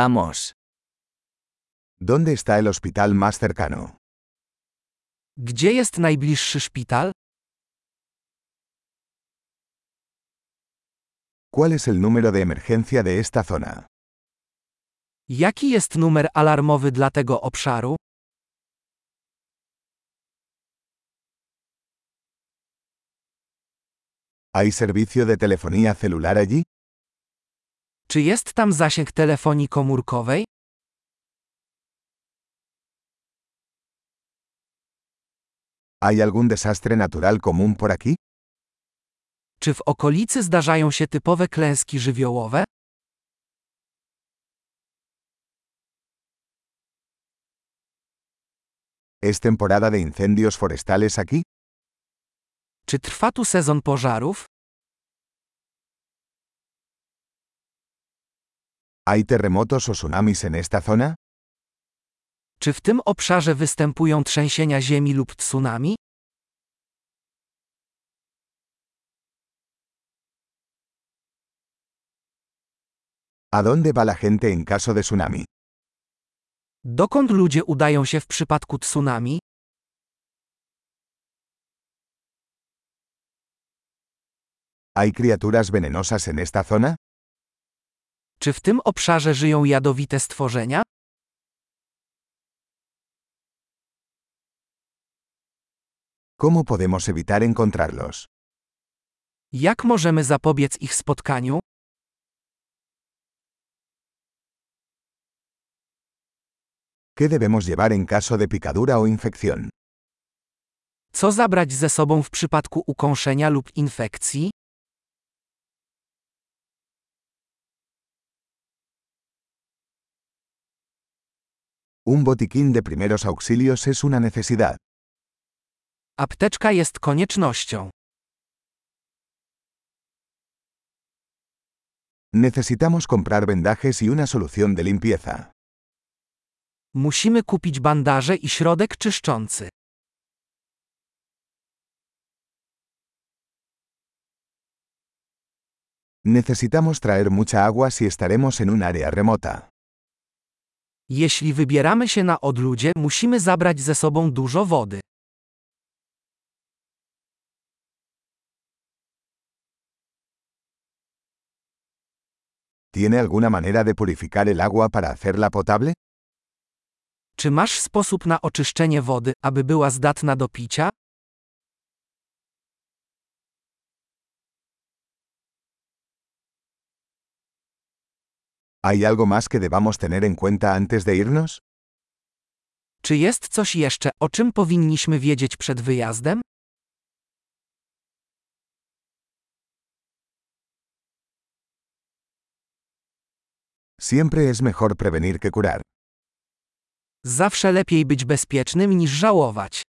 Vamos. ¿Dónde está el hospital más cercano? Gdzie jest najbliższy szpital? ¿Cuál es el número de emergencia de esta zona? Jaki jest numer alarmowy dla tego obszaru? ¿Hay servicio de telefonía celular allí? Czy jest tam zasięg telefonii komórkowej? ¿Hay algún desastre natural común por aquí? Czy w okolicy zdarzają się typowe klęski żywiołowe? ¿Es temporada de incendios forestales aquí? Czy trwa tu sezon pożarów? ¿Hay terremotos o tsunamis en esta zona? Czy w tym obszarze występują trzęsienia ziemi lub tsunami? ¿A dónde va la gente en caso de tsunami? Dokąd ludzie udają się w przypadku tsunami? ¿Hay criaturas venenosas en esta zona? Czy w tym obszarze żyją jadowite stworzenia? ¿Cómo podemos evitar encontrarlos? Jak możemy zapobiec ich spotkaniu? ¿Qué debemos llevar en caso de picadura o infección? Co zabrać ze sobą w przypadku ukąszenia lub infekcji? Un botiquín de primeros auxilios es una necesidad. Apteczka jest koniecznością. Necesitamos comprar vendajes y una solución de limpieza. Musimy kupić bandaże i środek czyszczący. Necesitamos traer mucha agua si estaremos en un área remota. Jeśli wybieramy się na odludzie, musimy zabrać ze sobą dużo wody. ¿Tiene alguna manera de purificar el agua para hacerla potable? Czy masz sposób na oczyszczenie wody, aby była zdatna do picia? ¿Hay algo más que debamos tener en cuenta antes de irnos? Czy jest coś jeszcze, o czym powinniśmy wiedzieć przed wyjazdem? Siempre es mejor prevenir que curar. Zawsze lepiej być bezpiecznym niż żałować.